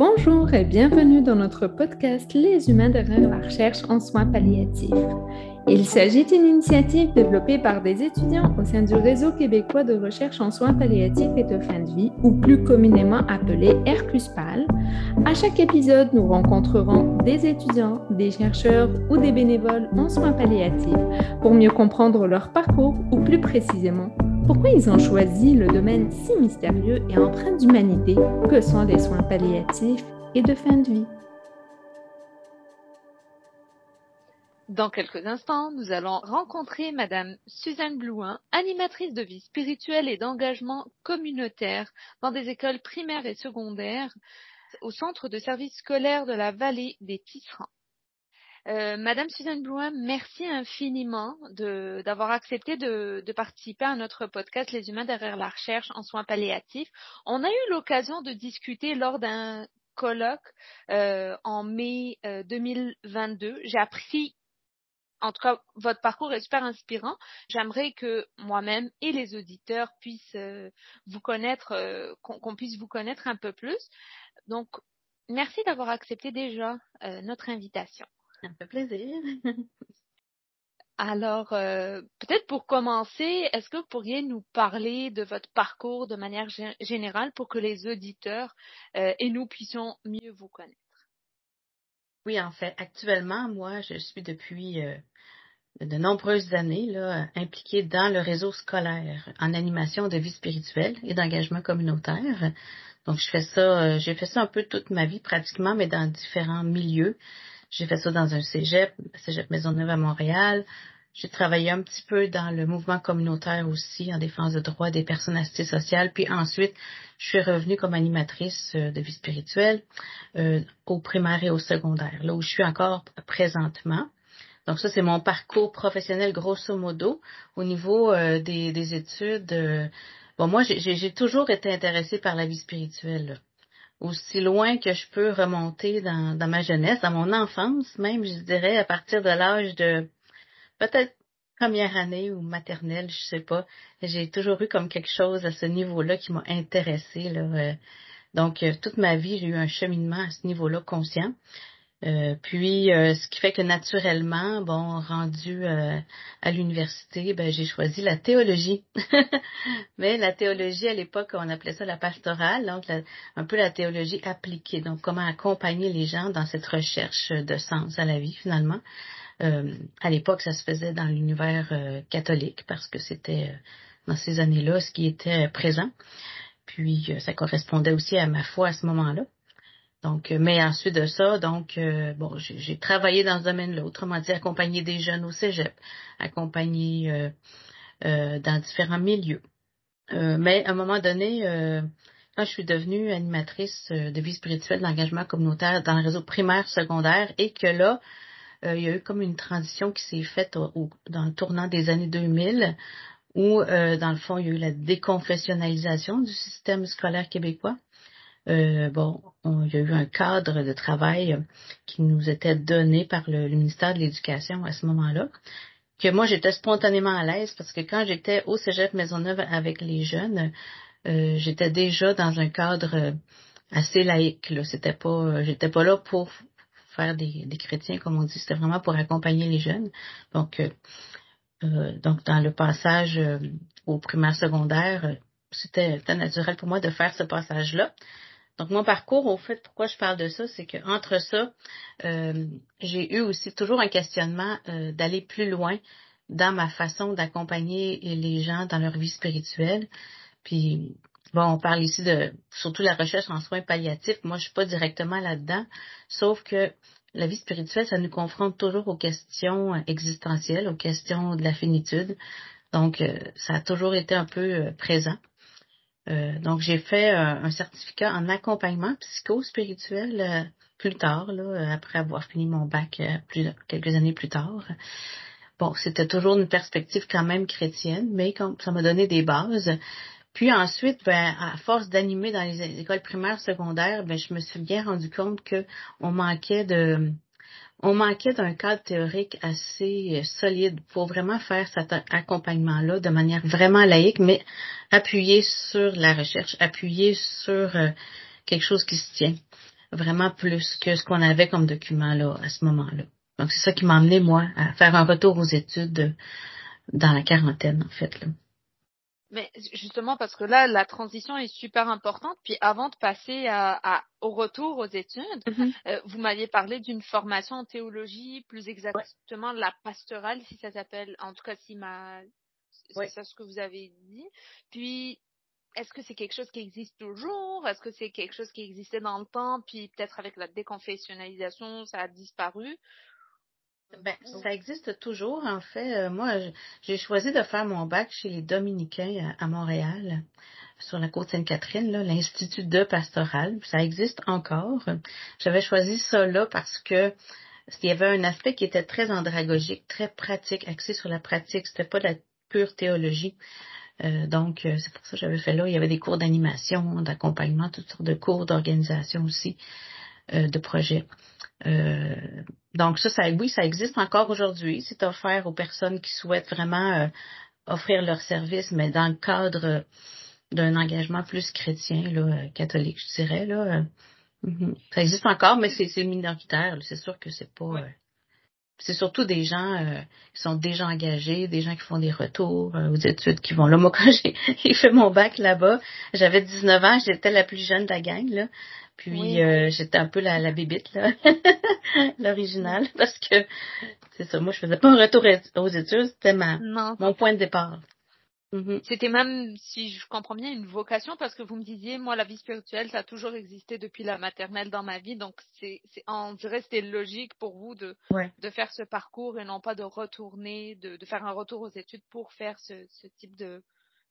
Bonjour et bienvenue dans notre podcast Les humains derrière la recherche en soins palliatifs. Il s'agit d'une initiative développée par des étudiants au sein du réseau québécois de recherche en soins palliatifs et de fin de vie, ou plus communément appelé RQSPAL. À chaque épisode, nous rencontrerons des étudiants, des chercheurs ou des bénévoles en soins palliatifs pour mieux comprendre leur parcours ou plus précisément pourquoi ils ont choisi le domaine si mystérieux et empreint d'humanité que sont les soins palliatifs et de fin de vie? Dans quelques instants, nous allons rencontrer Madame Suzanne Blouin, animatrice de vie spirituelle et d'engagement communautaire dans des écoles primaires et secondaires au centre de services scolaires de la vallée des Tisserands. Euh, Madame Suzanne Blouin, merci infiniment d'avoir accepté de, participer à notre podcast Les humains derrière la recherche en soins palliatifs. On a eu l'occasion de discuter lors d'un colloque euh, en mai 2022. Euh, J'ai appris en tout cas, votre parcours est super inspirant. J'aimerais que moi-même et les auditeurs puissent vous connaître, qu'on puisse vous connaître un peu plus. Donc, merci d'avoir accepté déjà notre invitation. Ça me fait plaisir. Alors, euh, peut-être pour commencer, est-ce que vous pourriez nous parler de votre parcours de manière générale pour que les auditeurs euh, et nous puissions mieux vous connaître? Oui, en fait, actuellement, moi, je suis depuis euh, de nombreuses années là, impliquée dans le réseau scolaire en animation de vie spirituelle et d'engagement communautaire. Donc, je fais ça, j'ai fait ça un peu toute ma vie pratiquement, mais dans différents milieux. J'ai fait ça dans un cégep, cégep Maisonneuve à Montréal. J'ai travaillé un petit peu dans le mouvement communautaire aussi, en défense de droits des personnes assistées sociales. Puis ensuite, je suis revenue comme animatrice euh, de vie spirituelle euh, au primaire et au secondaire, là où je suis encore présentement. Donc ça, c'est mon parcours professionnel grosso modo. Au niveau euh, des, des, études, bon, moi, j'ai toujours été intéressée par la vie spirituelle aussi loin que je peux remonter dans, ma jeunesse, dans mon enfance même, je dirais, à partir de l'âge de peut-être première année ou maternelle, je sais pas. J'ai toujours eu comme quelque chose à ce niveau-là qui m'a intéressée. Là. Euh. Donc, euh, toute ma vie, j'ai eu un cheminement à ce niveau-là conscient. Euh, puis, euh, ce qui fait que naturellement, bon, rendu euh, à l'université, ben, j'ai choisi la théologie. Mais la théologie, à l'époque, on appelait ça la pastorale, donc un peu la théologie appliquée. Donc, comment accompagner les gens dans cette recherche de sens à la vie, finalement. à l'époque, ça se faisait dans l'univers catholique parce que c'était dans ces années-là ce qui était présent. Puis, ça correspondait aussi à ma foi à ce moment-là. Donc, euh, mais ensuite de ça, donc, euh, bon, j'ai travaillé dans ce domaine-là, autrement dit, accompagner des jeunes au cégep, accompagner euh, dans différents milieux. mais à un moment donné, quand je suis devenue animatrice de vie spirituelle d'engagement communautaire dans le réseau primaire, secondaire, et que là, il y a eu comme une transition qui s'est faite dans le tournant des années 2000, où, dans le fond, il y a eu la déconfessionnalisation du système scolaire québécois. Euh, bon, il y a eu un cadre de travail qui nous était donné par le, ministère de l'Éducation à ce moment-là, que moi j'étais spontanément à l'aise parce que quand j'étais au Cégep Maisonneuve avec les jeunes, euh, j'étais déjà dans un cadre assez laïque. C'était pas, j'étais pas là pour faire des, des chrétiens comme on dit, c'était vraiment pour accompagner les jeunes. Donc, euh, donc dans le passage au primaire secondaire, c'était naturel pour moi de faire ce passage-là. Donc, mon parcours, au fait, pourquoi je parle de ça, c'est qu'entre ça, euh, j'ai eu aussi toujours un questionnement euh, d'aller plus loin dans ma façon d'accompagner les gens dans leur vie spirituelle. Puis, bon, on parle ici de surtout la recherche en soins palliatifs. Moi, je suis pas directement là-dedans, sauf que la vie spirituelle, ça nous confronte toujours aux questions existentielles, aux questions de la finitude. Donc, euh, ça a toujours été un peu présent. Euh, donc, j'ai fait euh, un certificat en accompagnement psycho-spirituel euh, plus tard, là, après avoir fini mon bac plus, quelques années plus tard. Bon, c'était toujours une perspective quand même chrétienne, mais ça m'a donné des bases. Puis ensuite, ben, à force d'animer dans les écoles primaires, secondaires, ben, je me suis bien rendu compte que on manquait de on manquait d'un cadre théorique assez euh, solide pour vraiment faire cet accompagnement-là de manière vraiment laïque, mais appuyé sur la recherche, appuyé sur euh, quelque chose qui se tient. vraiment plus que ce qu'on avait comme document là à ce moment-là. Donc c'est ça qui m'a amené moi à faire un retour aux études dans la quarantaine en fait là. Mais justement parce que là la transition est super importante. Puis avant de passer à, au retour aux études, mm-hmm. euh, vous m'aviez parlé d'une formation en théologie, plus exactement la pastorale si ça s'appelle. En tout cas si ma c'est ça ce que vous avez dit. Puis est-ce que c'est quelque chose qui existe toujours? Est-ce que c'est quelque chose qui existait dans le temps, puis peut-être avec la déconfessionnalisation, ça a disparu? Ben, ça existe toujours. En fait, euh, moi, j'ai choisi de faire mon bac chez les Dominicains à, Montréal, sur la côte Sainte-Catherine, l'Institut de pastoral. Ça existe encore. J'avais choisi ça là parce que il y avait un aspect qui était très andragogique, très pratique, axé sur la pratique. C'était pas de la pure théologie. Euh, donc, euh, c'est pour ça que j'avais fait là. Il y avait des cours d'animation, d'accompagnement, toutes sortes de cours d'organisation aussi, euh, de projets. Donc, ça, ça, oui, ça existe encore aujourd'hui. C'est offert aux personnes qui souhaitent vraiment offrir leur service, mais dans le cadre d'un engagement plus chrétien, là, catholique, je dirais. Là. Mhm. Ça existe encore, mais c'est minoritaire. C'est sûr que c'est pas c'est surtout des gens euh, qui sont déjà engagés, des gens qui font des retours euh, aux études, qui vont là. Moi, quand j'ai fait mon bac là-bas, j'avais 19 ans, j'étais la plus jeune de la gang, là. Puis euh, j'étais un peu la, la bébite, là, l'original, parce que c'est ça, moi je faisais pas un retour aux études, c'était ma mon point de départ. Mm-hmm. C'était même, si je comprends bien, une vocation parce que vous me disiez, moi, la vie spirituelle, ça a toujours existé depuis la maternelle dans ma vie. Donc, c'est, on dirait c'était logique pour vous de, de faire ce parcours et non pas de retourner, de, de faire un retour aux études pour faire ce, ce type de,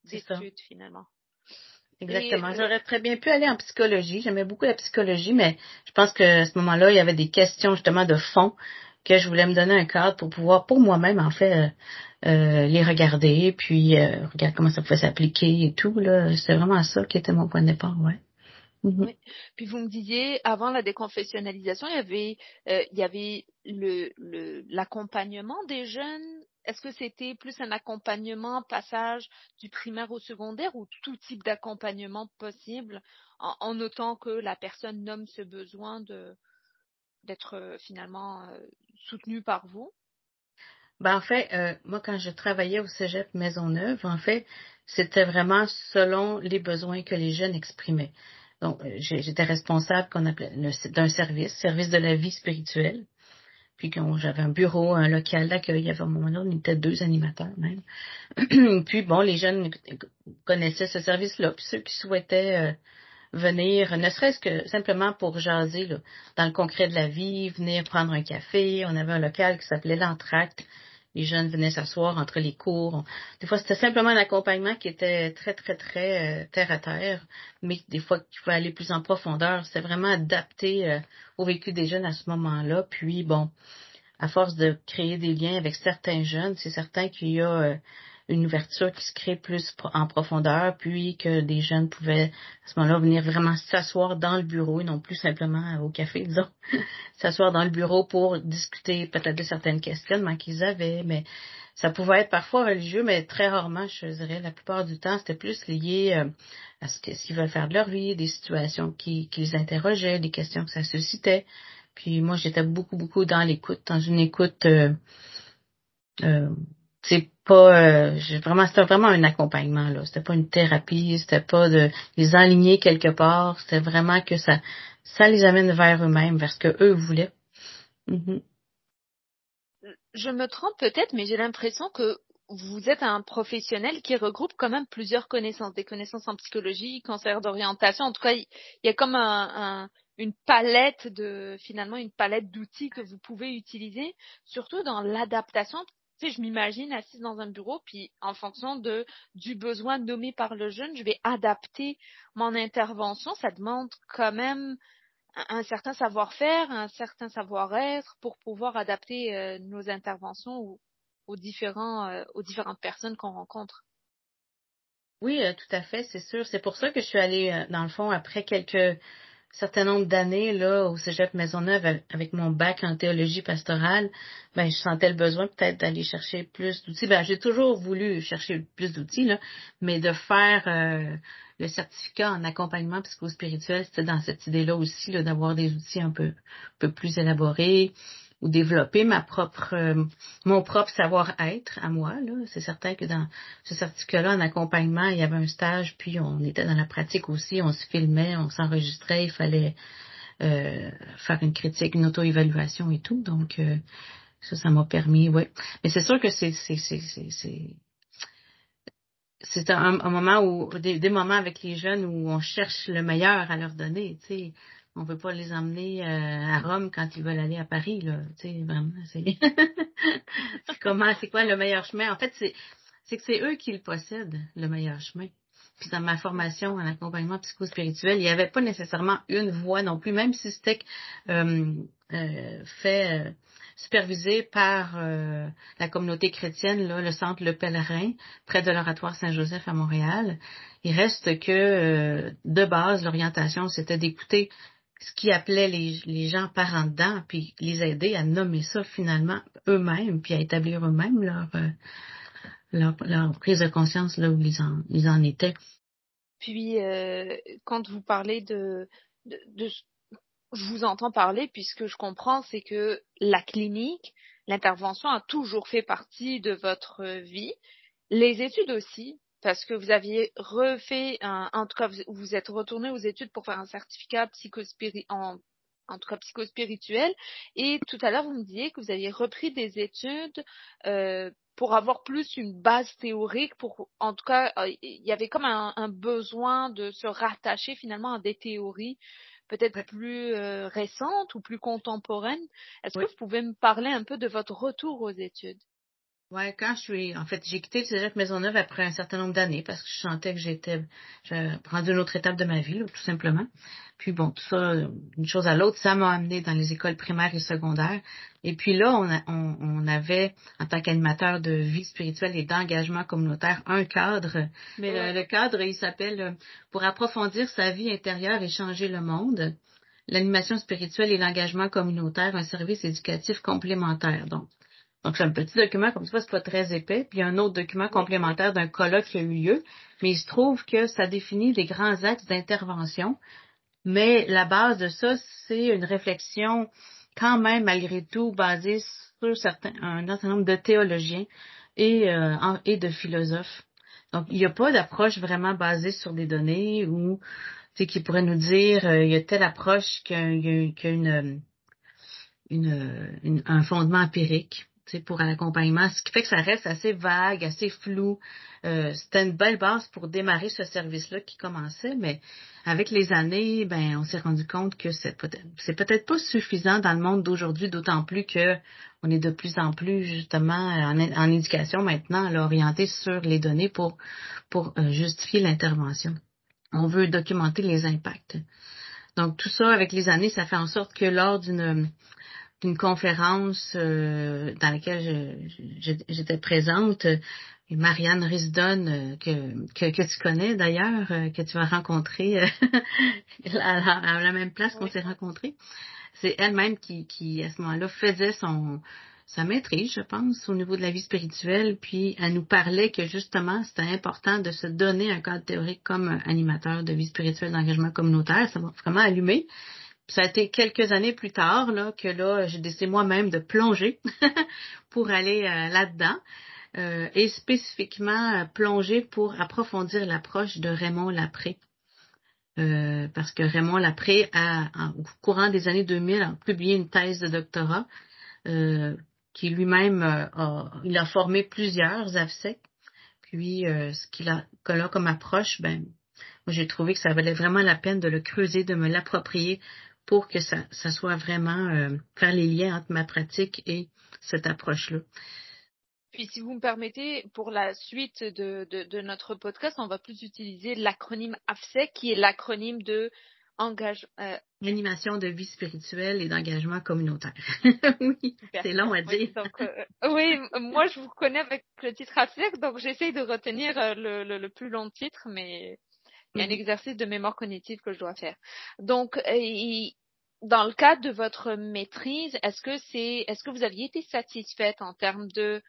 d'études finalement. Exactement. Euh, J'aurais très bien pu aller en psychologie. J'aimais beaucoup la psychologie, mais je pense que à ce moment-là, il y avait des questions justement de fond que je voulais me donner un cadre pour pouvoir, pour moi-même, en fait, euh, euh, les regarder, puis euh, regarder comment ça pouvait s'appliquer et tout. Là, c'est vraiment ça qui était mon point de départ, ouais. Mhm. oui. Puis vous me disiez, avant la déconfessionnalisation, il y avait, euh, il y avait le, le, l'accompagnement des jeunes. Est-ce que c'était plus un accompagnement passage du primaire au secondaire ou tout type d'accompagnement possible en, en notant que la personne nomme ce besoin de d'être finalement soutenu par vous? Ben, en fait, euh, moi, quand je travaillais au Cégep Maisonneuve, en fait, c'était vraiment selon les besoins que les jeunes exprimaient. Donc, euh, j'étais responsable qu'on appelait d'un service, service de la vie spirituelle. Puis j'avais un bureau, un local d'accueil. Il y avait un moment donné, on était deux animateurs même. puis bon, les jeunes connaissaient ce service-là. Puis ceux qui souhaitaient euh, venir, ne serait-ce que simplement pour jaser là, dans le concret de la vie, venir prendre un café. On avait un local qui s'appelait l'Entracte les jeunes venaient s'asseoir entre les cours. Des fois, c'était simplement un accompagnement qui était très, très, très euh, terre à terre, mais des fois, il pouvait aller plus en profondeur. C'était vraiment adapté euh, au vécu des jeunes à ce moment-là. Puis, bon, à force de créer des liens avec certains jeunes, c'est certain qu'il y a euh, une ouverture qui se crée plus en profondeur, puis que des jeunes pouvaient à ce moment-là venir vraiment s'asseoir dans le bureau et non plus simplement au café, disons, s'asseoir dans le bureau pour discuter peut-être de certaines questionnements qu'ils avaient, mais ça pouvait être parfois religieux, mais très rarement, je dirais, la plupart du temps, c'était plus lié euh, à ce qu'ils veulent faire de leur vie, des situations qui, les interrogeaient, des questions que ça suscitait. Puis moi, j'étais beaucoup, beaucoup dans l'écoute, dans une écoute euh, euh, pas euh, vraiment c'était vraiment un accompagnement là. C'était pas une thérapie c'était pas de les enligner quelque part. C'était vraiment que ça ça les amène vers eux-mêmes vers ce que eux voulaient. Mm-hmm. je me trompe peut-être mais j'ai l'impression que vous êtes un professionnel qui regroupe quand même plusieurs connaissances des connaissances en psychologie cancer d'orientation. En tout cas il y a comme un, une palette de finalement une palette d'outils que vous pouvez utiliser surtout dans l'adaptation tu sais, je m'imagine assise dans un bureau, puis en fonction de du besoin nommé par le jeune, je vais adapter mon intervention. Ça demande quand même un, certain savoir-faire, un certain savoir-être pour pouvoir adapter euh, nos interventions aux, différents, euh, aux différentes personnes qu'on rencontre. Oui, euh, tout à fait, c'est sûr. C'est pour ça que je suis allée, dans le fond, après quelques certain nombre d'années là au Cégep Maisonneuve avec mon bac en théologie pastorale, ben je sentais le besoin peut-être d'aller chercher plus d'outils. Ben j'ai toujours voulu chercher plus d'outils là, mais de faire euh, le certificat en accompagnement psychospirituel, c'était dans cette idée-là aussi, d'avoir des outils un peu, un peu plus élaborés ou développer ma propre euh, mon propre savoir-être à moi. C'est certain que dans ce certificat-là, en accompagnement, il y avait un stage, puis on était dans la pratique aussi, on se filmait, on s'enregistrait, il fallait euh, faire une critique, une auto-évaluation et tout. Donc euh, ça, ça m'a permis, oui. Mais c'est sûr que c'est c'est c'est c'est c'est un, un, moment où des, des, moments avec les jeunes où on cherche le meilleur à leur donner, tu sais on veut pas les emmener euh, à Rome quand ils veulent aller à Paris, là. Tu sais, vraiment, c'est comment, c'est quoi le meilleur chemin? En fait, c'est, c'est que c'est eux qui le possèdent, le meilleur chemin. Puis dans ma formation en accompagnement psychospirituel, il n'y avait pas nécessairement une voie non plus, même si c'était euh, euh, fait supervisé par la communauté chrétienne, là, le centre Le Pèlerin, près de l'oratoire Saint-Joseph à Montréal. Il reste que de base, l'orientation, c'était d'écouter ce qui appelait les, les gens par en dedans, puis les aider à nommer ça finalement eux-mêmes, puis à établir eux-mêmes leur, euh, leur, leur, prise de conscience là où ils en, ils en étaient. Puis, euh, quand vous parlez de, de, de, je vous entends parler, puisque je comprends, c'est que la clinique, l'intervention a toujours fait partie de votre vie, les études aussi, parce que vous aviez refait, un, en tout cas, vous, vous êtes retourné aux études pour faire un certificat psychospiri en, en tout cas psychospirituel. Et tout à l'heure, vous me disiez que vous aviez repris des études euh, pour avoir plus une base théorique. Pour, en tout cas, euh, il y avait comme un, un, besoin de se rattacher finalement à des théories peut-être plus euh, récentes ou plus contemporaines. Est-ce que vous pouvez me parler un peu de votre retour aux études? Ouais, quand je suis, en fait, j'ai quitté le Cégep Maisonneuve après un certain nombre d'années parce que je sentais que j'étais, j'avais rendu une autre étape de ma vie, tout simplement. Puis bon, tout ça, une chose à l'autre, ça m'a amené dans les écoles primaires et secondaires. Et puis là, on, on, on avait, en tant qu'animateur de vie spirituelle et d'engagement communautaire, un cadre. Mais le, le, cadre, il s'appelle euh, Pour approfondir sa vie intérieure et changer le monde. L'animation spirituelle et l'engagement communautaire, un service éducatif complémentaire. Donc, donc, c'est un petit document comme ça, c'est pas très épais. Puis, un autre document complémentaire d'un colloque qui a eu lieu. Mais il se trouve que ça définit des grands axes d'intervention. Mais la base de ça, c'est une réflexion quand même, malgré tout, basée sur certains, un certain nombre de théologiens et, euh, et de philosophes. Donc, il n'y a pas d'approche vraiment basée sur des données ou qui pourrait nous dire euh, il y a telle approche qui a, une, une, un fondement empirique pour l'accompagnement, ce qui fait que ça reste assez vague, assez flou. Euh, C'était une belle base pour démarrer ce service-là qui commençait, mais avec les années, ben, on s'est rendu compte que c'est peut-être peut-être pas suffisant dans le monde d'aujourd'hui, d'autant plus que on est de plus en plus justement en, en éducation maintenant, là, orienté sur les données pour pour euh, justifier l'intervention. On veut documenter les impacts. Donc tout ça, avec les années, ça fait en sorte que lors d'une d'une conférence euh, dans laquelle j'étais présente. Et Marianne Risdon, euh, que, que, que, tu connais d'ailleurs, euh, que tu as rencontré à, la même place qu'on s'est rencontrés. C'est elle-même qui, qui, à ce moment-là, faisait son sa maîtrise, je pense, au niveau de la vie spirituelle, puis elle nous parlait que justement, c'était important de se donner un cadre théorique comme animateur de vie spirituelle d'engagement communautaire. Ça m'a vraiment allumé ça a été quelques années plus tard là, que là, j'ai décidé moi-même de plonger pour aller euh, là-dedans. Euh, et spécifiquement euh, plonger pour approfondir l'approche de Raymond Lapré. parce que Raymond Lapré a, au courant des années 2000, a publié une thèse de doctorat qui lui-même a, il a formé plusieurs AFSEC. Puis ce qu'il a, là comme approche, ben j'ai trouvé que ça valait vraiment la peine de le creuser, de me l'approprier pour que ça, ça soit vraiment euh, faire les liens entre ma pratique et cette approche-là. Puis si vous me permettez, pour la suite de, de, de notre podcast, on va plus utiliser l'acronyme AFSEC, qui est l'acronyme de engage, euh... Animation de vie spirituelle et d'engagement communautaire. oui, c'est long à dire. Oui, donc, euh, oui, moi je vous connais avec le titre AFSEC, donc j'essaye de retenir euh, le, le, le, plus long titre, mais il y a un mhm. exercice de mémoire cognitive que je dois faire. Donc, euh, dans le cadre de votre maîtrise, est-ce que c'est, est-ce que vous aviez été satisfaite en termes de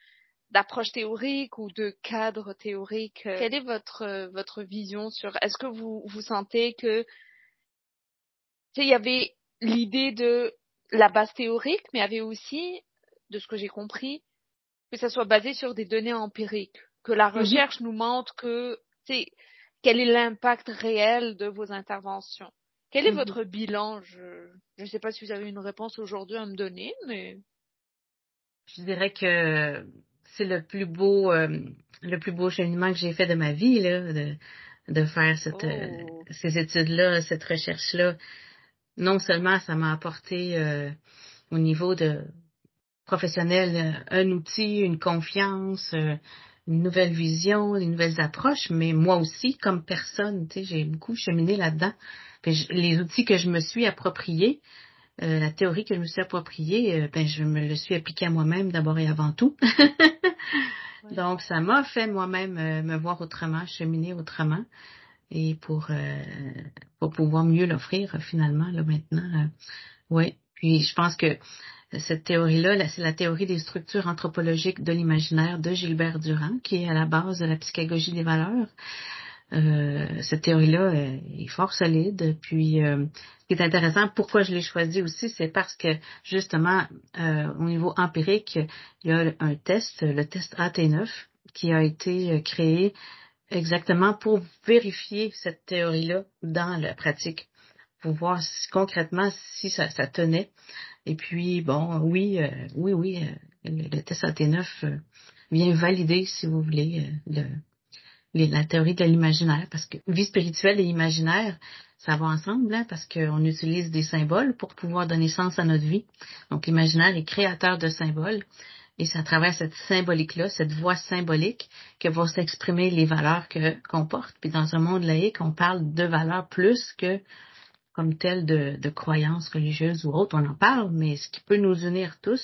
d'approche théorique ou de cadre théorique. Quelle est votre votre vision sur Est-ce que vous vous sentez que il y avait l'idée de la base théorique, mais il y avait aussi, de ce que j'ai compris, que ça soit basé sur des données empiriques, que la mhm. recherche nous montre que, quel est l'impact réel de vos interventions? Quel est mhm. votre bilan? Je ne sais pas si vous avez une réponse aujourd'hui à me donner, mais je dirais que c'est le plus beau, euh, le plus beau cheminement que j'ai fait de ma vie là, de, de faire cette, euh, oh. ces études-là, cette recherche-là. Non seulement ça m'a apporté euh, au niveau de professionnel un outil, une confiance, une nouvelle vision, des nouvelles approches, mais moi aussi, comme personne, tu sais, j'ai beaucoup cheminé là-dedans. Les outils que je me suis appropriés, euh, la théorie que je me suis appropriée, euh, ben, je me le suis appliquée à moi-même d'abord et avant tout. Donc, ça m'a fait moi-même euh, me voir autrement, cheminer autrement, et pour pour pouvoir mieux l'offrir finalement là maintenant. oui. Puis je pense que cette théorie-là, c'est la théorie des structures anthropologiques de l'imaginaire de Gilbert Durand, qui est à la base de la psychagogie des valeurs. Euh, cette théorie-là est fort solide. Puis, euh, ce qui est intéressant, pourquoi je l'ai choisi aussi, c'est parce que justement, euh, au niveau empirique, il y a un test, le test AT9, qui a été créé exactement pour vérifier cette théorie-là dans la pratique, pour voir concrètement si ça, tenait. Et puis, bon, oui, oui, oui, le, le, test AT9 vient valider, si vous voulez, le, la théorie de l'imaginaire, parce que vie spirituelle et imaginaire, ça va ensemble, hein, parce qu'on utilise des symboles pour pouvoir donner sens à notre vie. Donc l'imaginaire est créateur de symboles, et c'est à travers cette symbolique-là, cette voix symbolique, que vont s'exprimer les valeurs que qu'on porte. Puis dans un monde laïque, on parle de valeurs plus que comme telles de, de croyances religieuses ou autres, on en parle, mais ce qui peut nous unir tous,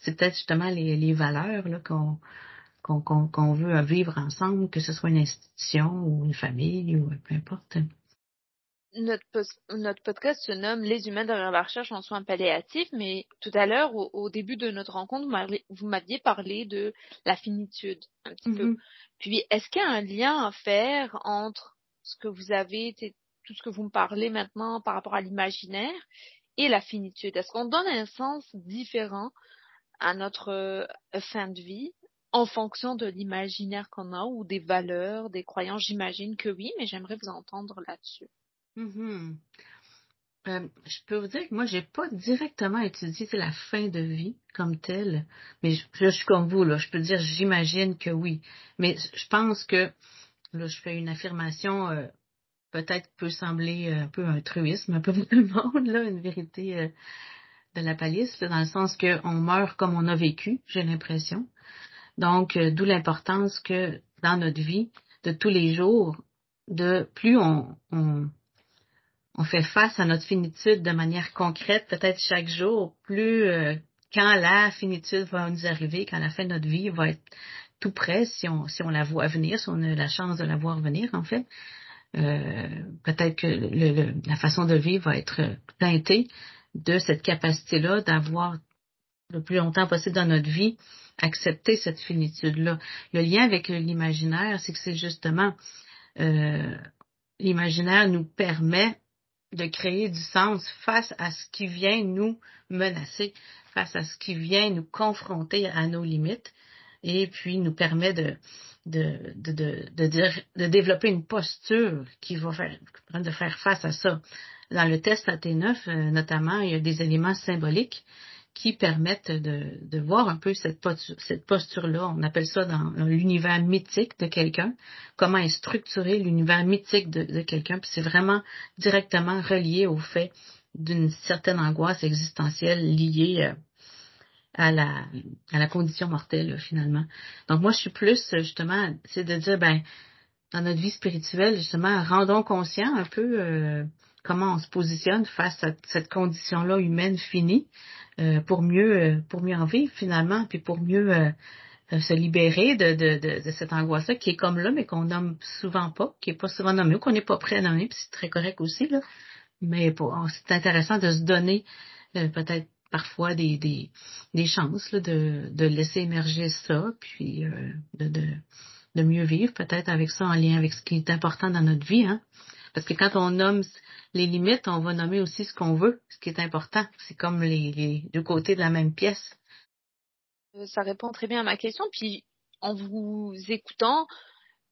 c'est peut-être justement les, les valeurs qu'on veut vivre ensemble, que ce soit une institution ou une famille ou peu importe. Notre, notre podcast se nomme Les humains derrière la recherche en soins palliatifs, mais tout à l'heure, au, début de notre rencontre, vous m'aviez parlé de la finitude, un petit peu. Mm-hmm. Puis, est-ce qu'il y a un lien à faire entre ce que vous avez, tout ce que vous me parlez maintenant par rapport à l'imaginaire et la finitude? Est-ce qu'on donne un sens différent à notre euh, fin de vie en fonction de l'imaginaire qu'on a ou des valeurs, des croyances, j'imagine que oui, mais j'aimerais vous entendre là-dessus. Mm-hmm. Euh, je peux vous dire que moi, j'ai pas directement étudié la fin de vie comme telle, mais je, suis comme vous, là, je peux dire j'imagine que oui. Mais je pense que là, je fais une affirmation euh, peut-être peut sembler un peu un truisme, un peu pour le monde, là, une vérité euh, de la palisse, dans le sens qu'on meurt comme on a vécu, j'ai l'impression. Donc, euh, d'où l'importance que dans notre vie de tous les jours, de plus on, on, on, fait face à notre finitude de manière concrète, peut-être chaque jour, plus euh, quand la finitude va nous arriver, quand la fin de notre vie va être tout près, si on, si on la voit venir, si on a la chance de la voir venir, en fait, euh, peut-être que le, la façon de vivre va être teintée de cette capacité-là d'avoir le plus longtemps possible dans notre vie accepter cette finitude-là. Le lien avec l'imaginaire, c'est que c'est justement euh, l'imaginaire nous permet de créer du sens face à ce qui vient nous menacer, face à ce qui vient nous confronter à nos limites, et puis nous permet de, de, de, de, de, développer une posture qui va faire, de faire face à ça. Dans le test AT9, euh, notamment, il y a des éléments symboliques qui permettent de, de voir un peu cette, cette posture-là. On appelle ça dans, l'univers mythique de quelqu'un, comment est structuré l'univers mythique de, de quelqu'un. Puis c'est vraiment directement relié au fait d'une certaine angoisse existentielle liée euh, à la, à la condition mortelle, finalement. Donc moi, je suis plus, justement, c'est de dire, ben, dans notre vie spirituelle, justement, rendons conscient un peu euh, comment on se positionne face à cette condition-là humaine finie euh, pour mieux euh, pour mieux en vivre finalement, puis pour mieux euh, se libérer de, de, de, cette angoisse-là qui est comme là, mais qu'on nomme souvent pas, qui est pas souvent nommé, qu'on n'est pas prêt à nommer, puis c'est très correct aussi, là. Mais c'est intéressant de se donner peut-être parfois des, des, des chances de, de laisser émerger ça, puis de, de, de mieux vivre peut-être avec ça en lien avec ce qui est important dans notre vie. Hein? Parce que quand on nomme les limites, on va nommer aussi ce qu'on veut, ce qui est important. C'est comme les, les, deux côtés de la même pièce. Ça répond très bien à ma question. Puis en vous écoutant,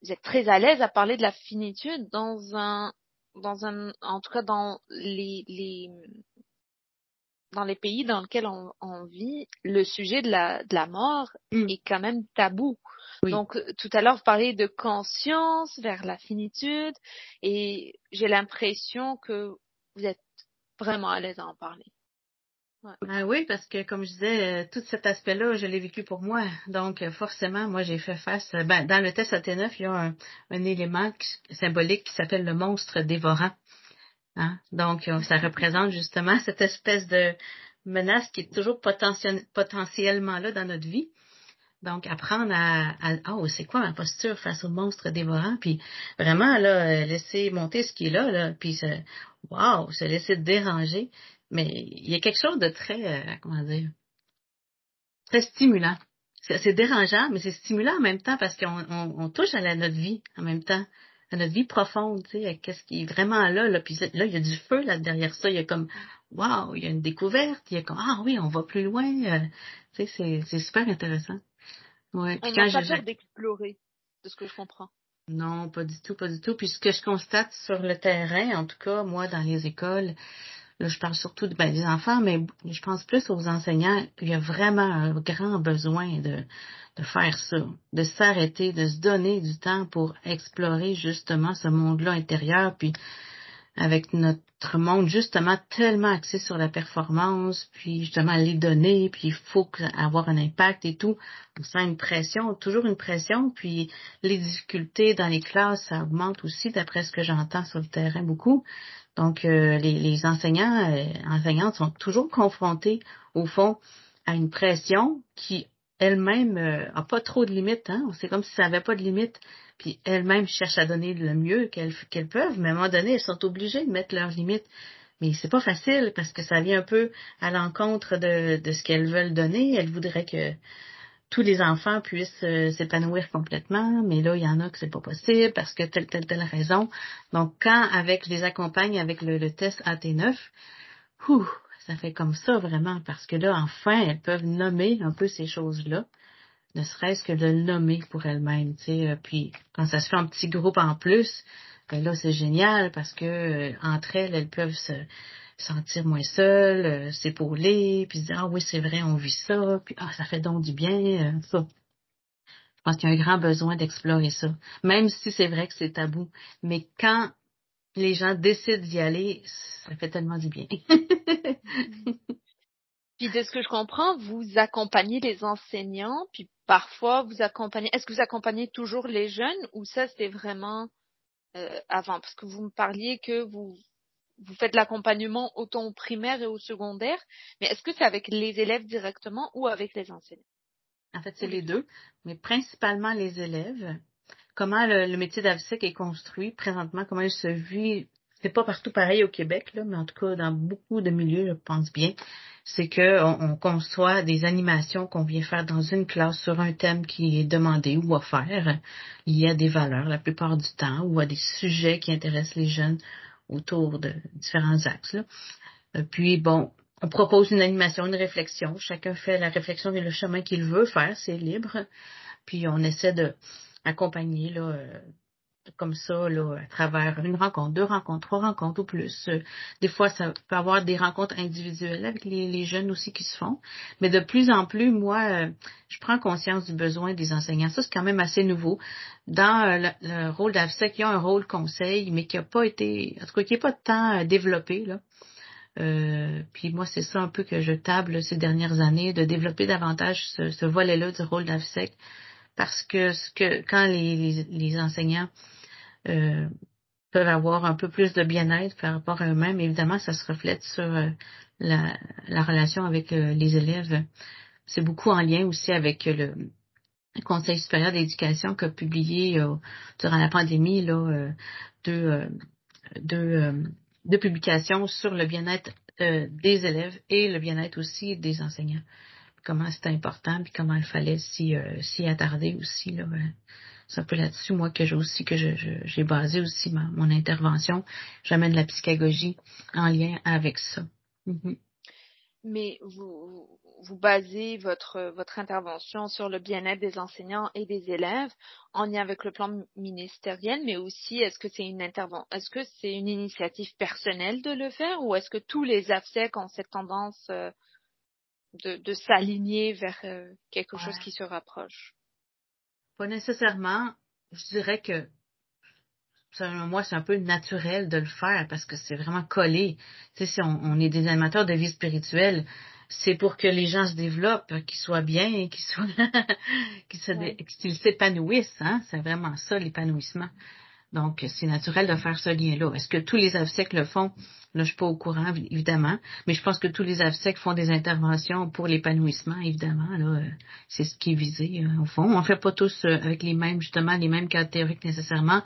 vous êtes très à l'aise à parler de la finitude dans un, dans un, en tout cas dans les, les dans les pays dans lesquels on, on vit, le sujet de la, de la mort mm. est quand même tabou. Donc tout à l'heure, vous parliez de conscience vers la finitude et j'ai l'impression que vous êtes vraiment à l'aise à en parler. Ben oui, parce que comme je disais, euh, tout cet aspect-là, je l'ai vécu pour moi. Donc euh, forcément, moi j'ai fait face. Euh, ben, dans le test AT9, il y a un, un élément symbolique qui s'appelle le monstre dévorant. Hein? Donc ça représente justement cette espèce de menace qui est toujours potentiellement là dans notre vie. Donc, apprendre à, à oh, c'est quoi ma posture face au monstre dévorant, puis vraiment, là, laisser monter ce qui est là, là puis se, wow, se laisser déranger, mais il y a quelque chose de très, euh, comment dire, très stimulant. C'est dérangeant, mais c'est stimulant en même temps parce qu'on on, touche à notre vie en même temps, à notre vie profonde, tu sais, qu'est-ce qui est vraiment là, là, puis là, il y a du feu là derrière ça, il y a comme, waouh, il y a une découverte, il y a comme, ah oui, on va plus loin, euh, tu sais, c'est super intéressant. Ouais. Puis on n'a pas d'explorer, de ce que je comprends. Non, pas du tout, pas du tout. Puis ce que je constate sur le terrain, en tout cas, moi, dans les écoles, là, je parle surtout ben, des enfants, mais je pense plus aux enseignants. Il y a vraiment un grand besoin de, de faire ça, de s'arrêter, de se donner du temps pour explorer justement ce monde-là intérieur, puis avec notre monde justement tellement axé sur la performance, puis justement les données, puis il faut avoir un impact et tout. On sent une pression, toujours une pression, puis les difficultés dans les classes, ça augmente aussi d'après ce que j'entends sur le terrain beaucoup. Donc, euh, les, enseignants, euh, enseignantes sont toujours confrontés, au fond, à une pression qui elle-même n'a euh, pas trop de limites. Hein? C'est comme si ça n'avait pas de limites. Puis elles-mêmes cherchent à donner le mieux qu'elles peuvent, mais à un moment donné, elles sont obligées de mettre leurs limites. Mais c'est pas facile parce que ça vient un peu à l'encontre de ce qu'elles veulent donner. Elles voudraient que tous les enfants puissent euh, s'épanouir complètement, mais là, il y en a que c'est pas possible parce que telle, telle, telle raison. Donc, quand avec, je les accompagne avec le, test AT9, ouh, ça fait comme ça vraiment, parce que là, enfin, elles peuvent nommer un peu ces choses-là, ne serait-ce que de le nommer pour elles-mêmes. Euh, puis, quand ça se fait en petit groupe en plus, ben là, c'est génial parce que euh, entre elles, elles peuvent se sentir moins seul, euh, s'épauler, puis dire, ah oui, c'est vrai, on vit ça, puis ah, ça fait donc du bien, euh, ça. Je pense qu'il y a un grand besoin d'explorer ça, même si c'est vrai que c'est tabou. Mais quand les gens décident d'y aller, ça fait tellement du bien. puis de ce que je comprends, vous accompagnez les enseignants, puis parfois vous accompagnez. Est-ce que vous accompagnez toujours les jeunes ou ça c'était vraiment euh, avant? Parce que vous me parliez que vous vous faites l'accompagnement autant au primaire et au secondaire, mais est-ce que c'est avec les élèves directement ou avec les enseignants? En fait, c'est les deux, mais principalement les élèves. Comment le, métier d'AVSEC est construit présentement, comment il se vit, c'est pas partout pareil au Québec, là, mais en tout cas dans beaucoup de milieux, je pense bien, c'est que on, conçoit des animations qu'on vient faire dans une classe sur un thème qui est demandé ou offert. Y a des valeurs la plupart du temps ou à des sujets qui intéressent les jeunes autour de différents axes. Euh, puis bon, on propose une animation, une réflexion. Chacun fait la réflexion et le chemin qu'il veut faire, c'est libre. Puis on essaie de accompagner là, euh, comme ça là, à travers une rencontre, deux rencontres, trois rencontres ou plus. Euh, des fois, ça peut avoir des rencontres individuelles avec les, jeunes aussi qui se font. Mais de plus en plus, moi, euh, je prends conscience du besoin des enseignants. Ça, c'est quand même assez nouveau. Dans euh, le, rôle d'AFSEC, il y a un rôle conseil, mais qui n'a pas été, en tout cas, qui n'est pas tant développé. Là. puis moi, c'est ça un peu que je table ces dernières années, de développer davantage ce, volet-là du rôle d'AFSEC parce que, ce que quand les, enseignants euh, peuvent avoir un peu plus de bien-être par rapport à eux-mêmes, évidemment, ça se reflète sur euh, la, la, relation avec euh, les élèves. C'est beaucoup en lien aussi avec le, Conseil supérieur d'éducation qui a publié durant la pandémie là, deux, deux, deux publications sur le bien-être des élèves et le bien-être aussi des enseignants. Comment c'est important, puis comment il fallait s'y, attarder aussi. Là, c'est un peu là-dessus, moi, que j'ai aussi, que j'ai basé aussi mon intervention. J'amène la psychagogie en lien avec ça. Mm-hmm. Mais vous, vous basez votre, votre intervention sur le bien-être des enseignants et des élèves en lien avec le plan ministériel, mais aussi est-ce que c'est une intervention, est-ce que c'est une initiative personnelle de le faire ou est-ce que tous les AFSEC ont cette tendance euh, de, de s'aligner vers euh, quelque chose qui se rapproche? Pas nécessairement. Je dirais que moi, c'est un peu naturel de le faire parce que c'est vraiment collé. Tu sais, si on, est des animateurs de vie spirituelle, c'est pour que les gens se développent, qu'ils soient bien, qu'ils soient, qu'ils s'épanouissent. Hein? C'est vraiment ça, l'épanouissement. Donc, c'est naturel de faire ce lien-là. Est-ce que tous les AVSEC le font? Là, je suis pas au courant, évidemment, mais je pense que tous les AVSEC font des interventions pour l'épanouissement, évidemment. Là, c'est ce qui est visé, euh, au fond. On fait pas tous euh, avec les mêmes, justement, les mêmes cas théoriques nécessairement.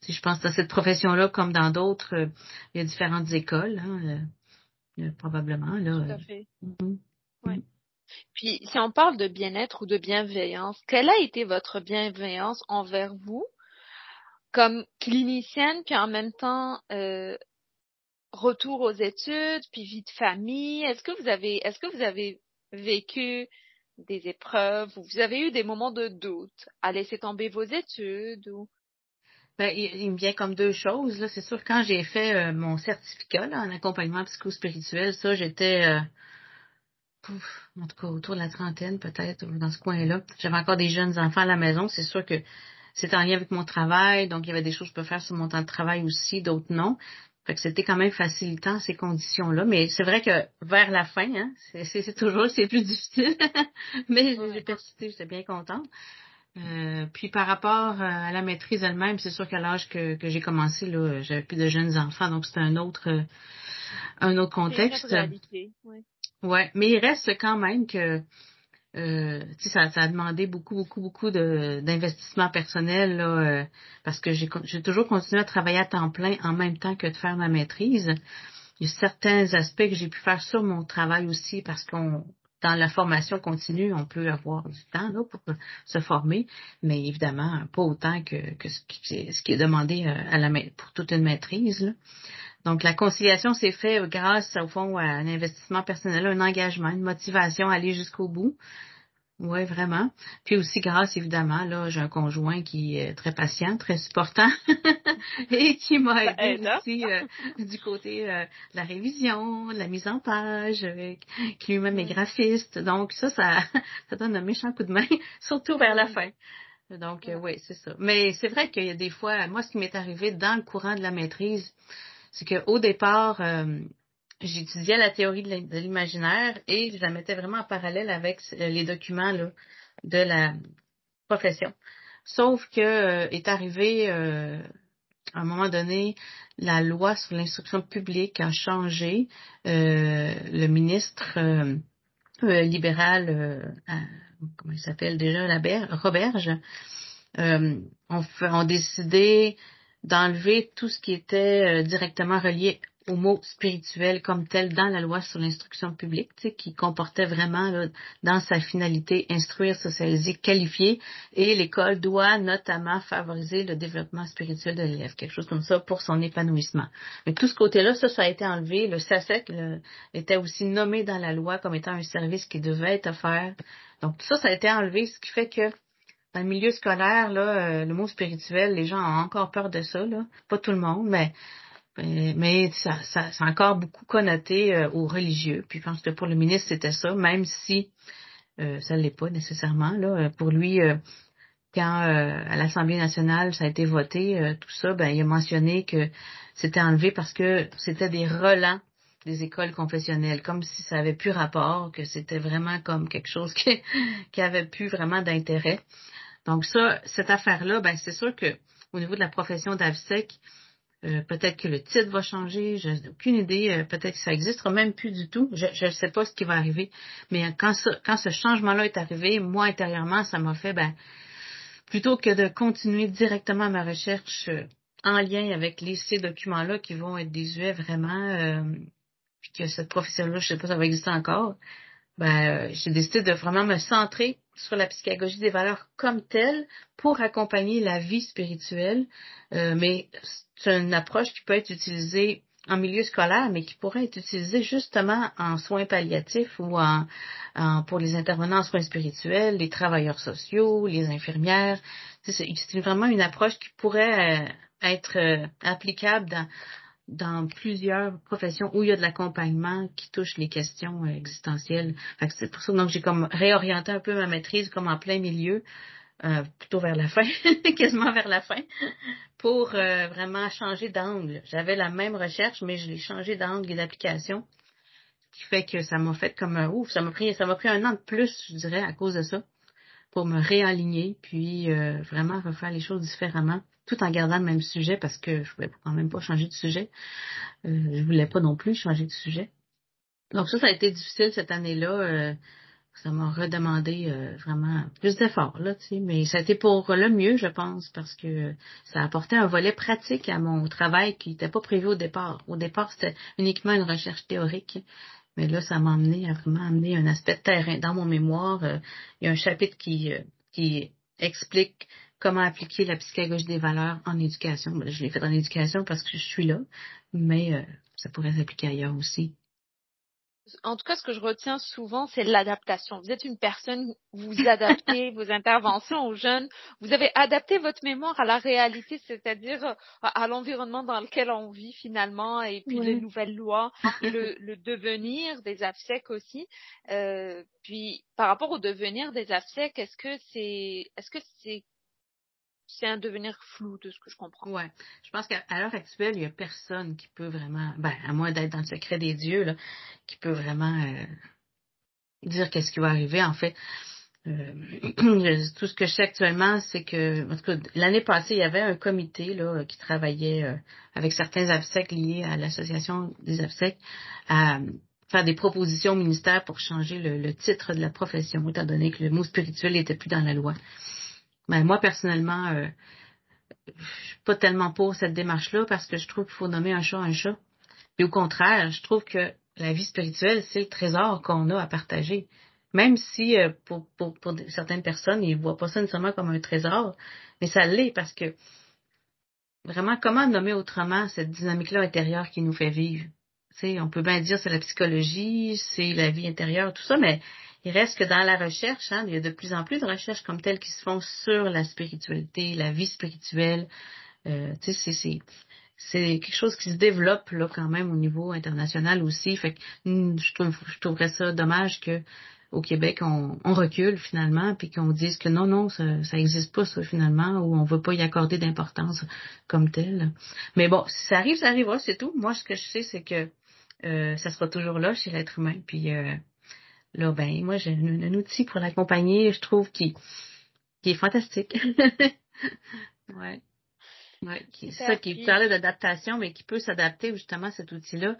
Si je pense dans cette profession-là, comme dans d'autres, euh, il y a différentes écoles. Hein, probablement. Là. Tout à fait. Mm-hmm. Mm-hmm. Puis, si on parle de bien-être ou de bienveillance, quelle a été votre bienveillance envers vous comme clinicienne, puis en même temps euh, retour aux études, puis vie de famille. Est-ce que vous avez, est-ce que vous avez vécu des épreuves ou vous avez eu des moments de doute à laisser tomber vos études ou? Ben, il, me vient comme deux choses. C'est sûr, quand j'ai fait euh, mon certificat là, en accompagnement psychospirituel, ça, j'étais euh, en tout cas autour de la trentaine, peut-être, dans ce coin-là. J'avais encore des jeunes enfants à la maison. C'est sûr que c'était en lien avec mon travail, donc il y avait des choses que je peux faire sur mon temps de travail aussi, d'autres non. Fait que c'était quand même facilitant ces conditions-là. Mais c'est vrai que vers la fin, hein, c'est toujours c'est plus difficile. mais j'ai persisté, j'étais bien contente. Euh, puis par rapport à la maîtrise elle-même, c'est sûr qu'à l'âge que, que j'ai commencé, là, j'avais plus de jeunes enfants, donc c'était un autre un autre contexte. Ouais, mais il reste quand même que euh, ça, ça a demandé beaucoup, beaucoup, beaucoup d'investissement personnel là, euh, parce que j'ai toujours continué à travailler à temps plein en même temps que de faire ma maîtrise. Il y a certains aspects que j'ai pu faire sur mon travail aussi parce qu'on dans la formation continue, on peut avoir du temps là, pour se former, mais évidemment pas autant que, ce, qui, est demandé euh, à la, pour toute une maîtrise. Là. Donc, la conciliation s'est faite grâce, au fond, à un investissement personnel, un engagement, une motivation à aller jusqu'au bout. Oui, vraiment. Puis aussi grâce, évidemment, là, j'ai un conjoint qui est très patient, très supportant et qui m'a aidé aussi euh, du côté euh, de la révision, de la mise en page, euh, qui lui-même est graphiste. Donc ça, ça, ça donne un méchant coup de main, surtout vers la fin. Donc oui, c'est ça. Mais c'est vrai qu'il y a des fois, moi, ce qui m'est arrivé dans le courant de la maîtrise, c'est qu'au départ, euh, j'étudiais la théorie de l'imaginaire et je la mettais vraiment en parallèle avec euh, les documents là, de la profession. Sauf que euh, est arrivé à un moment donné, la loi sur l'instruction publique a changé. le ministre libéral, comment il s'appelle déjà, Roberge, ont, ont décidé d'enlever tout ce qui était euh, directement relié au mot spirituel comme tel dans la loi sur l'instruction publique, qui comportait vraiment dans sa finalité instruire, socialiser, qualifier, et l'école doit notamment favoriser le développement spirituel de l'élève, quelque chose comme ça pour son épanouissement. Mais tout ce côté-là, ça, ça a été enlevé. Le SASEC était aussi nommé dans la loi comme étant un service qui devait être offert. Donc tout ça, ça a été enlevé, ce qui fait que dans le milieu scolaire, là, euh, le mot spirituel, les gens ont encore peur de ça, là. Pas tout le monde, mais mais, ça, ça, c'est encore beaucoup connoté euh, aux religieux. Puis je pense que pour le ministre, c'était ça, même si euh, ça ne l'est pas nécessairement. Là. Pour lui, quand à l'Assemblée nationale, ça a été voté, tout ça, ben, il a mentionné que c'était enlevé parce que c'était des relents des écoles confessionnelles, comme si ça avait plus rapport, que c'était vraiment comme quelque chose qui, qui avait plus vraiment d'intérêt. Donc ça, cette affaire-là, ben c'est sûr que au niveau de la profession d'AVSEC, euh, peut-être que le titre va changer, je n'ai aucune idée, euh, peut-être que ça n'existera même plus du tout, je ne sais pas ce qui va arriver. Mais quand, quand ce changement-là est arrivé, moi intérieurement, ça m'a fait, ben, plutôt que de continuer directement ma recherche euh, en lien avec les, ces documents-là qui vont être désuets vraiment, puis que cette profession-là, je sais pas si ça va exister encore, ben, j'ai décidé de vraiment me centrer sur la psychologie des valeurs comme telle pour accompagner la vie spirituelle. Euh, mais c'est une approche qui peut être utilisée en milieu scolaire, mais qui pourrait être utilisée justement en soins palliatifs ou en, pour les intervenants en soins spirituels, les travailleurs sociaux, les infirmières. C'est vraiment une approche qui pourrait euh, être euh, applicable dans, dans plusieurs professions où il y a de l'accompagnement qui touche les questions euh, existentielles. C'est pour ça que j'ai comme réorienté un peu ma maîtrise comme en plein milieu, euh, plutôt vers la fin, quasiment vers la fin, pour euh, vraiment changer d'angle. J'avais la même recherche, mais je l'ai changé d'angle et d'application, qui fait que ça m'a fait comme un ouf, ça m'a pris ça m'a pris un an de plus, je dirais, à cause de ça, pour me réaligner, puis vraiment refaire les choses différemment tout en gardant le même sujet parce que je voulais quand même pas changer de sujet. Euh, je voulais pas non plus changer de sujet. Donc ça, ça a été difficile cette année-là. Euh, ça m'a redemandé euh, vraiment plus d'efforts, là, tu sais, mais ça a été pour le mieux, je pense, parce que ça a apporté un volet pratique à mon travail qui n'était pas prévu au départ. Au départ, c'était uniquement une recherche théorique. Mais là, ça m'a amené à vraiment amener un aspect de terrain. Dans mon mémoire, il y a un chapitre qui, qui explique comment appliquer la psychologie des valeurs en éducation. Ben, je l'ai fait en éducation parce que je suis là, mais euh, ça pourrait s'appliquer ailleurs aussi. En tout cas, ce que je retiens souvent, c'est l'adaptation. Vous êtes une personne, vous adaptez vos interventions aux jeunes, vous avez adapté votre mémoire à la réalité, c'est-à-dire euh, à, l'environnement dans lequel on vit finalement, et puis les nouvelles lois, le, le, devenir des AFSEC aussi. Euh, puis par rapport au devenir des AFSEC, est-ce que c'est, est-ce que c'est c'est un devenir flou de ce que je comprends. Ouais. Je pense qu'à l'heure actuelle, il n'y a personne qui peut vraiment, ben, à moins d'être dans le secret des dieux, là, qui peut vraiment euh, dire qu'est-ce qui va arriver. En fait, euh, tout ce que je sais actuellement, c'est que, en tout cas, l'année passée, il y avait un comité là, qui travaillait euh, avec certains AFSEC liés à l'association des AFSEC à faire des propositions au ministère pour changer le, le, titre de la profession, étant donné que le mot spirituel n'était plus dans la loi. Ben, moi, personnellement, euh, je suis pas tellement pour cette démarche-là parce que je trouve qu'il faut nommer un chat un chat. Et au contraire, je trouve que la vie spirituelle, c'est le trésor qu'on a à partager. Même si euh, pour, pour, pour, certaines personnes, ils ne voient pas ça nécessairement comme un trésor, mais ça l'est parce que vraiment, comment nommer autrement cette dynamique-là intérieure qui nous fait vivre? sais, on peut bien dire c'est la psychologie, c'est la vie intérieure, tout ça, mais il reste que dans la recherche, hein, il y a de plus en plus de recherches comme telles qui se font sur la spiritualité, la vie spirituelle. Euh, c'est, c'est quelque chose qui se développe là quand même au niveau international aussi. Fait que hmm, je, trouve, je trouverais ça dommage que au Québec on, on recule finalement puis qu'on dise que non non ça ça existe pas ça finalement ou on veut pas y accorder d'importance comme tel. Mais bon si ça arrive ça arrivera c'est tout. Moi ce que je sais c'est que euh, ça sera toujours là chez l'être humain puis euh, là, ben, moi, j'ai un, outil pour l'accompagner, je trouve, qui, qui est fantastique. ouais. Ouais, c'est ça qui parlait d'adaptation, mais qui peut s'adapter justement cet outil-là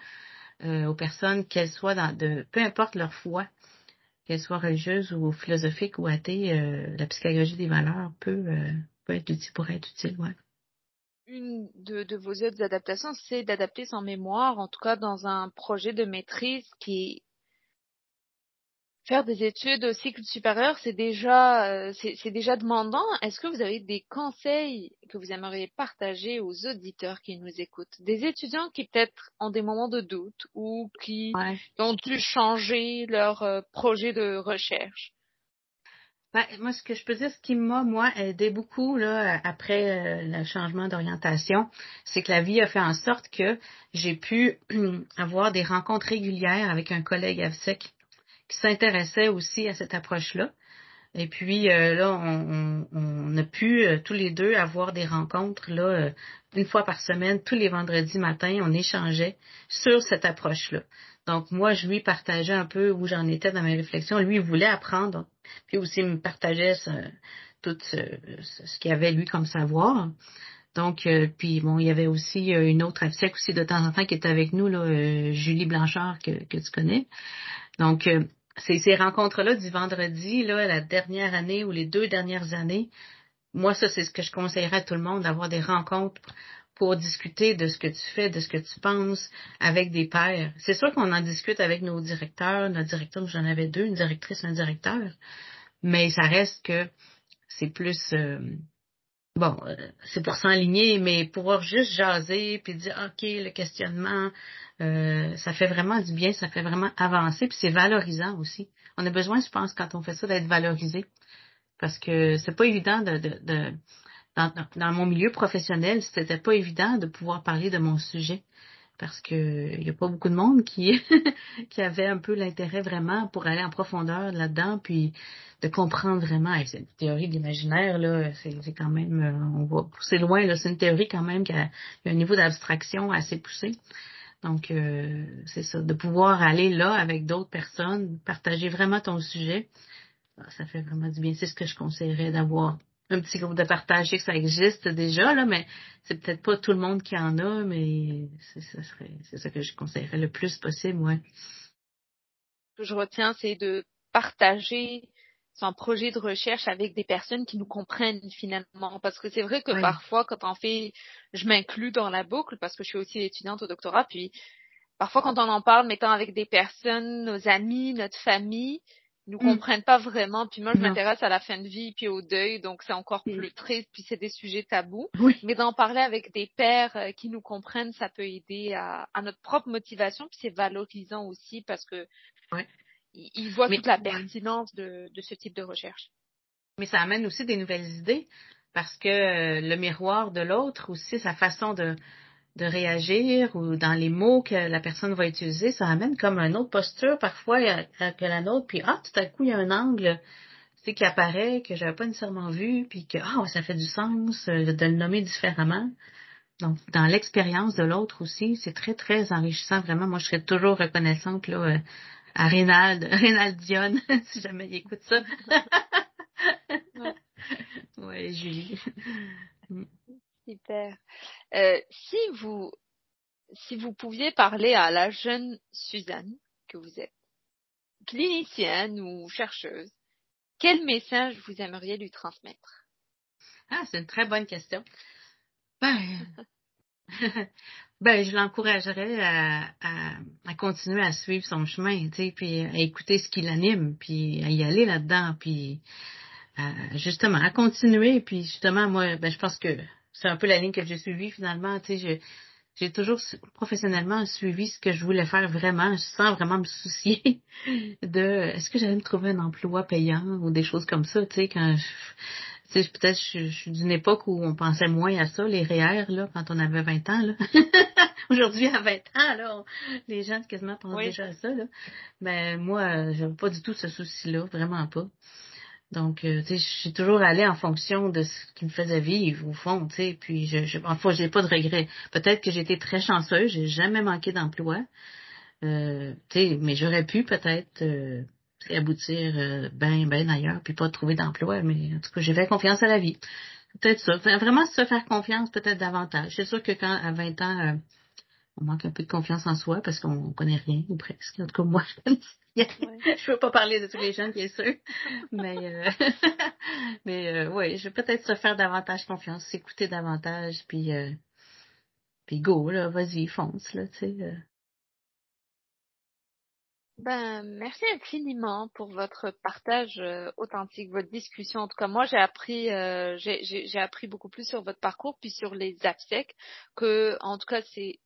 euh, aux personnes, qu'elles soient dans de peu importe leur foi, qu'elles soient religieuses ou philosophiques ou athées, euh, la psychologie des valeurs peut, euh, peut être utile pour être utile, ouais. Une de, de vos autres adaptations, c'est d'adapter son mémoire, en tout cas dans un projet de maîtrise qui faire des études au cycle supérieur, c'est déjà, euh, c'est déjà demandant. Est-ce que vous avez des conseils que vous aimeriez partager aux auditeurs qui nous écoutent, des étudiants qui peut-être ont des moments de doute ou qui ont dû changer leur euh, projet de recherche? Ben, moi, ce que je peux dire, ce qui m'a, moi, aidé beaucoup là, après euh, le changement d'orientation, c'est que la vie a fait en sorte que j'ai pu avoir des rencontres régulières avec un collègue AVSEC qui s'intéressait aussi à cette approche-là. Et puis euh, là, on, on, a pu euh, tous les deux avoir des rencontres là euh, une fois par semaine, tous les vendredis matins, on échangeait sur cette approche-là. Donc moi, je lui partageais un peu où j'en étais dans mes réflexions. Lui, il voulait apprendre, puis aussi il me partageait tout ce, ce qu'il avait lui comme savoir. Donc, puis bon, il y avait aussi une autre absec aussi de temps en temps qui était avec nous, là, Julie Blanchard, que, que tu connais. Donc, ces, ces rencontres-là du vendredi, là, la dernière année ou les deux dernières années, moi, ça, c'est ce que je conseillerais à tout le monde, d'avoir des rencontres pour discuter de ce que tu fais, de ce que tu penses avec des pairs. C'est sûr qu'on en discute avec nos directeurs, notre directeur, j'en avais deux, une directrice, un directeur, mais ça reste que c'est plus euh, bon, euh, c'est pour s'enligner, mais pouvoir juste jaser puis dire ok le questionnement, euh, ça fait vraiment du bien, ça fait vraiment avancer puis c'est valorisant aussi. On a besoin, je pense, quand on fait ça, d'être valorisé parce que c'est pas évident de, de, de dans, dans, mon milieu professionnel, c'était pas évident de pouvoir parler de mon sujet parce que il y a pas beaucoup de monde qui qui avait un peu l'intérêt vraiment pour aller en profondeur là-dedans puis de comprendre vraiment. C'est une théorie de l'imaginaire là. C'est quand même euh, on va pousser loin là. C'est une théorie quand même qui a, un niveau d'abstraction assez poussé. Donc euh, c'est ça de pouvoir aller là avec d'autres personnes partager vraiment ton sujet ça fait vraiment du bien. C'est ce que je conseillerais d'avoir un petit groupe de partage. Je sais que ça existe déjà, là, mais c'est peut-être pas tout le monde qui en a, mais c'est ça, serait, c'est ça que je conseillerais le plus possible, ouais. Ce que je retiens, c'est de partager son projet de recherche avec des personnes qui nous comprennent finalement. Parce que c'est vrai que parfois, quand on fait, je m'inclus dans la boucle parce que je suis aussi étudiante au doctorat, puis parfois quand on en parle, mettant avec des personnes, nos amis, notre famille, nous mm. comprennent pas vraiment. Puis moi, je m'intéresse à la fin de vie puis au deuil, donc c'est encore plus triste. Puis c'est des sujets tabous. Mais d'en parler avec des pères euh, qui nous comprennent, ça peut aider à, à notre propre motivation. Puis c'est valorisant aussi parce que ils, voient toute la pertinence de, de ce type de recherche. Mais ça amène aussi des nouvelles idées parce que euh, le miroir de l'autre aussi, sa façon de de réagir ou dans les mots que la personne va utiliser, ça amène comme une autre posture parfois que la nôtre. Puis ah, tout à coup, il y a un angle c'est qui apparaît que j'avais pas nécessairement vu, puis que ah, ça fait du sens euh, de le nommer différemment. Donc, dans l'expérience de l'autre aussi, c'est très, très enrichissant. Vraiment, moi, je serais toujours reconnaissante là, euh, à Rénald, Rénald Dionne, si jamais il écoute ça. ouais, Julie. Super. Euh, si vous si vous pouviez parler à la jeune Suzanne que vous êtes, clinicienne ou chercheuse, quel message vous aimeriez lui transmettre? Ah, c'est une très bonne question. Ben, ben je l'encouragerais à, à, continuer à suivre son chemin, tu sais, puis à écouter ce qui l'anime, puis à y aller là-dedans, puis justement à continuer, puis justement moi, ben je pense que c'est un peu la ligne que j'ai suivie finalement. Tu sais, j'ai toujours professionnellement suivi ce que je voulais faire vraiment, sans vraiment me soucier de est-ce que j'allais me trouver un emploi payant ou des choses comme ça. Tu sais, quand je, peut-être je, suis d'une époque où on pensait moins à ça, les REER, là, quand on avait 20 ans, là. Aujourd'hui, à 20 ans, là, les gens quasiment pensent déjà à ça, là. Mais moi, j'avais pas du tout ce souci-là, vraiment pas. Donc, euh, tu sais, je suis toujours allée en fonction de ce qui me faisait vivre, au fond, tu sais, puis je, je enfin, j'ai pas de regrets. Peut-être que j'ai été très chanceuse, j'ai jamais manqué d'emploi, euh, tu sais, mais j'aurais pu peut-être euh, aboutir euh, ben, ben ailleurs, puis pas trouver d'emploi, mais en tout cas, j'ai fait confiance à la vie. Peut-être ça. Vraiment se faire confiance, peut-être davantage. C'est sûr que quand, à 20 ans, euh, on manque un peu de confiance en soi parce qu'on connaît rien, ou presque. En tout cas, moi, je veux pas parler de tous les jeunes, bien sûr. Mais, euh, mais euh, oui, je vais peut-être se faire davantage confiance, s'écouter davantage, puis, euh, puis go, là, vas-y, fonce, là, tu sais. Euh. Ben, merci infiniment pour votre partage authentique, votre discussion. En tout cas, moi, j'ai appris, j'ai appris beaucoup plus sur votre parcours, puis sur les APSEC, que, en tout cas, c'est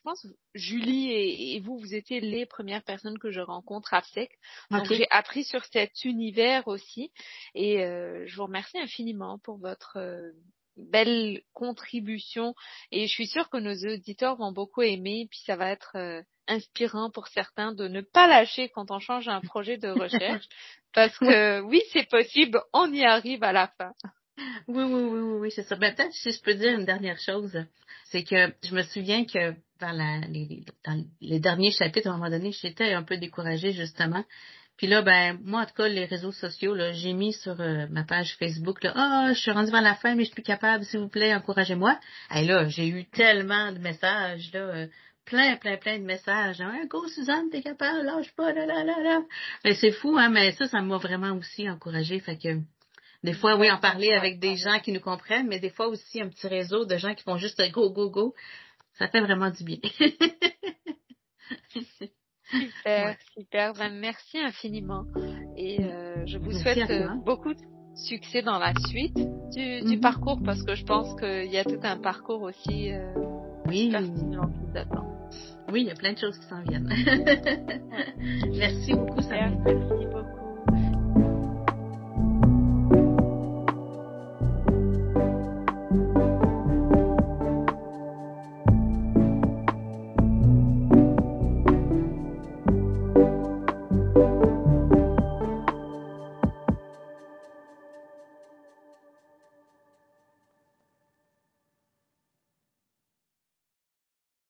je pense Julie et, vous, vous étiez les premières personnes que je rencontre à FSEC. Donc j'ai appris sur cet univers aussi. Et euh, je vous remercie infiniment pour votre euh, belle contribution. Et je suis sûre que nos auditeurs vont beaucoup aimer. Puis ça va être euh, inspirant pour certains de ne pas lâcher quand on change un projet de recherche. Parce que oui c'est possible, on y arrive à la fin. Oui, oui, oui, oui, oui c'est ça. Ben, peut-être si je peux dire une dernière chose, c'est que je me souviens que dans, la, les, les derniers chapitres, à un moment donné, j'étais un peu découragée justement. Puis là, ben moi, en tout cas, les réseaux sociaux, là, j'ai mis sur euh, ma page Facebook, là, ah, oh, je suis rendue vers la fin, mais je suis plus capable, s'il vous plaît, encouragez-moi. Et là, j'ai eu tellement de messages, là, euh, plein, plein, plein de messages. Hein, go Suzanne, t'es capable, lâche pas, là, là, là, là. Mais c'est fou, hein, mais ça, ça m'a vraiment aussi encouragée. Fait que Des fois, oui, en parler avec des gens qui nous comprennent, mais des fois aussi un petit réseau de gens qui font juste go, go, go. Ça fait vraiment du bien. super, super. Ben, merci infiniment. Et euh, je vous souhaite euh, beaucoup de succès dans la suite du, du mm-hmm. parcours parce que je pense qu'il y a tout un parcours aussi euh, oui. Oui, il y a plein de choses qui s'en viennent. merci beaucoup, Samia. Merci beaucoup.